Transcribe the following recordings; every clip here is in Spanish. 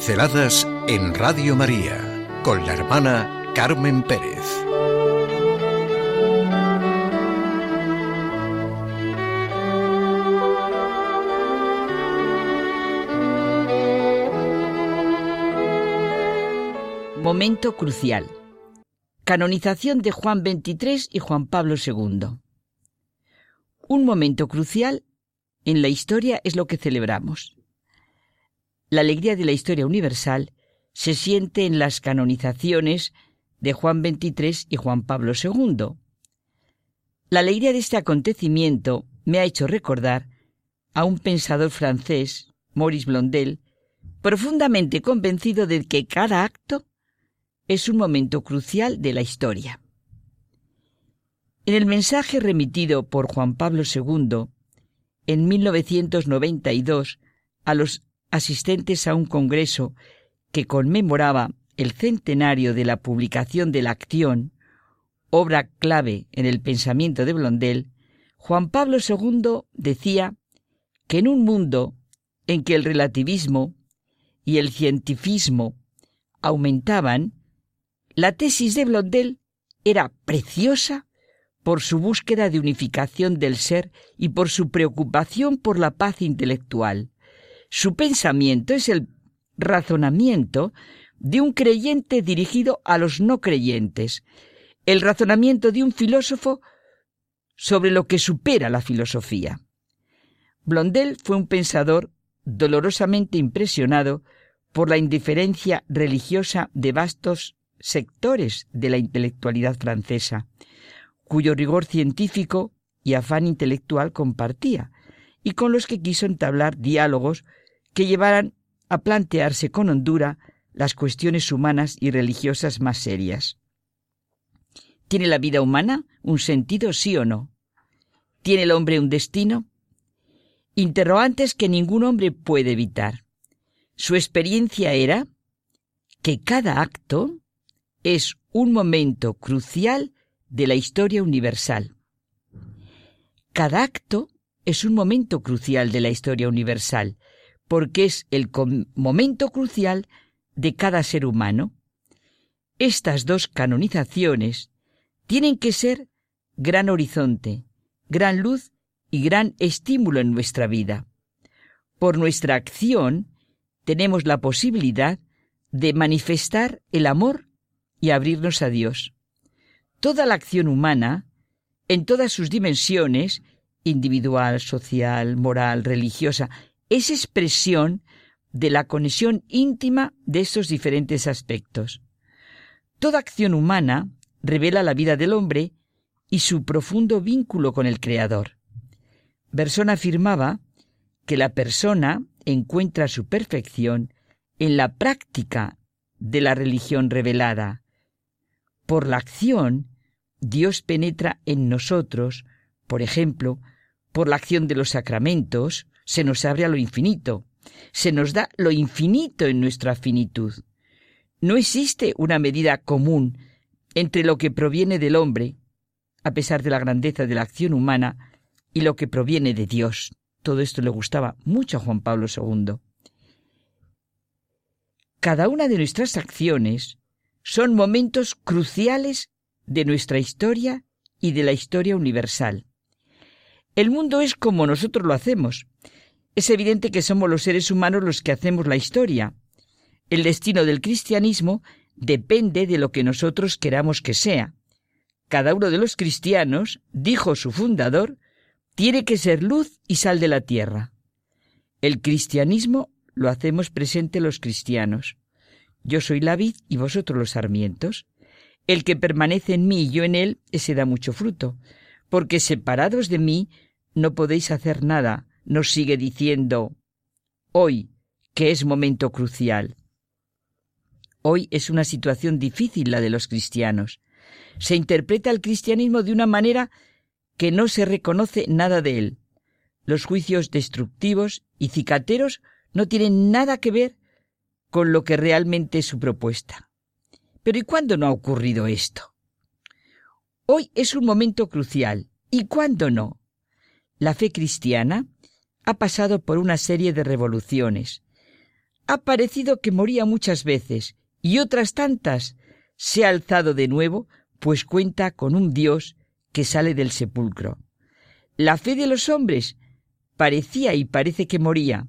Pinceladas en Radio María con la hermana Carmen Pérez. Momento crucial. Canonización de Juan XXIII y Juan Pablo II. Un momento crucial en la historia es lo que celebramos. La alegría de la historia universal se siente en las canonizaciones de Juan XXIII y Juan Pablo II. La alegría de este acontecimiento me ha hecho recordar a un pensador francés, Maurice Blondel, profundamente convencido de que cada acto es un momento crucial de la historia. En el mensaje remitido por Juan Pablo II en 1992 a los asistentes a un congreso que conmemoraba el centenario de la publicación de la Acción, obra clave en el pensamiento de Blondel, Juan Pablo II decía que en un mundo en que el relativismo y el cientifismo aumentaban, la tesis de Blondel era preciosa por su búsqueda de unificación del ser y por su preocupación por la paz intelectual. Su pensamiento es el razonamiento de un creyente dirigido a los no creyentes, el razonamiento de un filósofo sobre lo que supera la filosofía. Blondel fue un pensador dolorosamente impresionado por la indiferencia religiosa de vastos sectores de la intelectualidad francesa, cuyo rigor científico y afán intelectual compartía, y con los que quiso entablar diálogos que llevaran a plantearse con hondura las cuestiones humanas y religiosas más serias. ¿Tiene la vida humana un sentido, sí o no? ¿Tiene el hombre un destino? Interrogantes que ningún hombre puede evitar. Su experiencia era que cada acto es un momento crucial de la historia universal. Cada acto es un momento crucial de la historia universal, porque es el momento crucial de cada ser humano. Estas dos canonizaciones tienen que ser gran horizonte, gran luz y gran estímulo en nuestra vida. Por nuestra acción tenemos la posibilidad de manifestar el amor y abrirnos a Dios. Toda la acción humana, en todas sus dimensiones, individual, social, moral, religiosa, es expresión de la conexión íntima de estos diferentes aspectos. Toda acción humana revela la vida del hombre y su profundo vínculo con el Creador. Bersón afirmaba que la persona encuentra su perfección en la práctica de la religión revelada. Por la acción, Dios penetra en nosotros, por ejemplo, por la acción de los sacramentos, se nos abre a lo infinito, se nos da lo infinito en nuestra finitud. No existe una medida común entre lo que proviene del hombre, a pesar de la grandeza de la acción humana, y lo que proviene de Dios. Todo esto le gustaba mucho a Juan Pablo II. Cada una de nuestras acciones son momentos cruciales de nuestra historia y de la historia universal. El mundo es como nosotros lo hacemos. Es evidente que somos los seres humanos los que hacemos la historia. El destino del cristianismo depende de lo que nosotros queramos que sea. Cada uno de los cristianos, dijo su fundador, tiene que ser luz y sal de la tierra. El cristianismo lo hacemos presente los cristianos. Yo soy la vid y vosotros los sarmientos. El que permanece en mí y yo en él, ese da mucho fruto, porque separados de mí no podéis hacer nada, nos sigue diciendo hoy, que es momento crucial. Hoy es una situación difícil la de los cristianos. Se interpreta el cristianismo de una manera que no se reconoce nada de él. Los juicios destructivos y cicateros no tienen nada que ver con lo que realmente es su propuesta. Pero ¿y cuándo no ha ocurrido esto? Hoy es un momento crucial. ¿Y cuándo no? La fe cristiana ha pasado por una serie de revoluciones. ha parecido que moría muchas veces y otras tantas se ha alzado de nuevo, pues cuenta con un Dios que sale del sepulcro. La fe de los hombres parecía y parece que moría.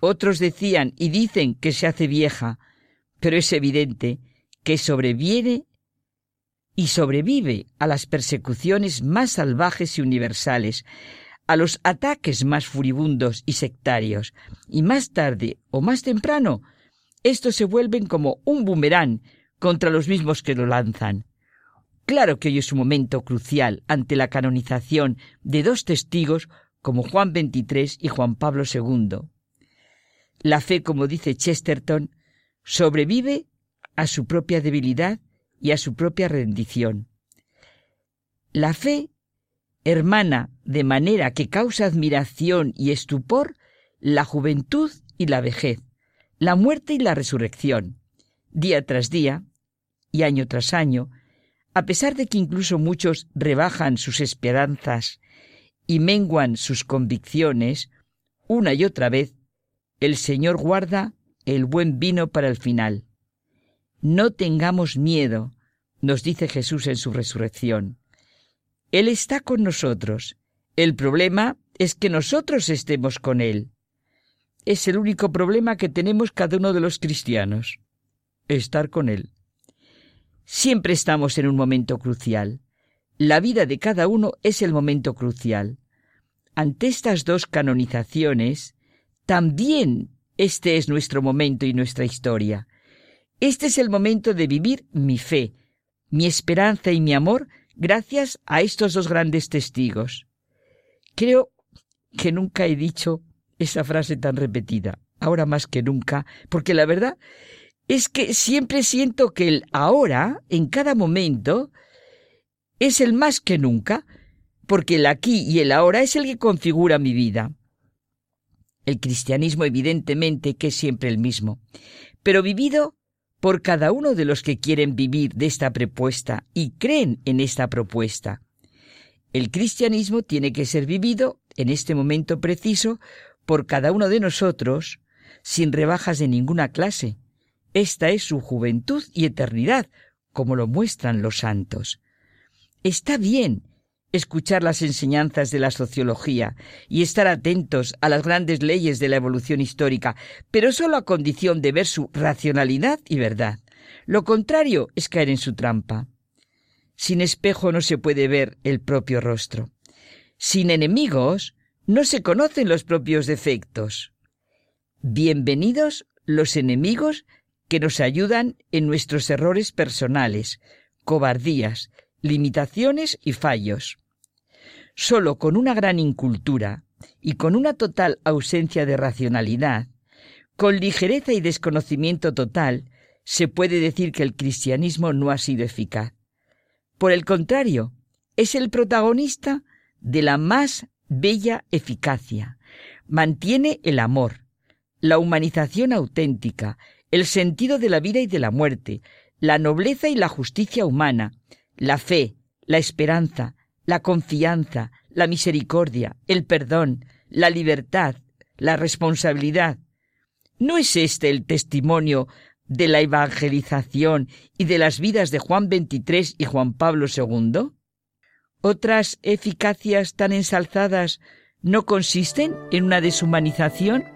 Otros decían y dicen que se hace vieja, pero es evidente que sobreviene y sobrevive a las persecuciones más salvajes y universales, a los ataques más furibundos y sectarios, y más tarde o más temprano, estos se vuelven como un boomerang contra los mismos que lo lanzan. Claro que hoy es un momento crucial ante la canonización de dos testigos como Juan XXIII y Juan Pablo II. La fe, como dice Chesterton, sobrevive a su propia debilidad y a su propia rendición. La fe hermana de manera que causa admiración y estupor la juventud y la vejez, la muerte y la resurrección. Día tras día y año tras año, a pesar de que incluso muchos rebajan sus esperanzas y menguan sus convicciones, una y otra vez, el Señor guarda el buen vino para el final. No tengamos miedo, nos dice Jesús en su resurrección. Él está con nosotros. El problema es que nosotros estemos con Él. Es el único problema que tenemos cada uno de los cristianos. Estar con Él. Siempre estamos en un momento crucial. La vida de cada uno es el momento crucial. Ante estas dos canonizaciones, también este es nuestro momento y nuestra historia. Este es el momento de vivir mi fe, mi esperanza y mi amor gracias a estos dos grandes testigos. Creo que nunca he dicho esa frase tan repetida, ahora más que nunca, porque la verdad es que siempre siento que el ahora, en cada momento, es el más que nunca, porque el aquí y el ahora es el que configura mi vida. El cristianismo evidentemente que es siempre el mismo, pero vivido por cada uno de los que quieren vivir de esta propuesta y creen en esta propuesta. El cristianismo tiene que ser vivido en este momento preciso por cada uno de nosotros sin rebajas de ninguna clase, esta es su juventud y eternidad, como lo muestran los santos. Está bien escuchar las enseñanzas de la sociología y estar atentos a las grandes leyes de la evolución histórica, pero solo a condición de ver su racionalidad y verdad. Lo contrario es caer en su trampa. Sin espejo no se puede ver el propio rostro. Sin enemigos no se conocen los propios defectos. Bienvenidos los enemigos que nos ayudan en nuestros errores personales, cobardías, limitaciones y fallos. Solo con una gran incultura y con una total ausencia de racionalidad, con ligereza y desconocimiento total, se puede decir que el cristianismo no ha sido eficaz. Por el contrario, es el protagonista de la más bella eficacia. Mantiene el amor, la humanización auténtica, el sentido de la vida y de la muerte, la nobleza y la justicia humana, la fe, la esperanza, la confianza, la misericordia, el perdón, la libertad, la responsabilidad. ¿No es este el testimonio de la evangelización y de las vidas de Juan XXIII y Juan Pablo II? ¿Otras eficacias tan ensalzadas no consisten en una deshumanización?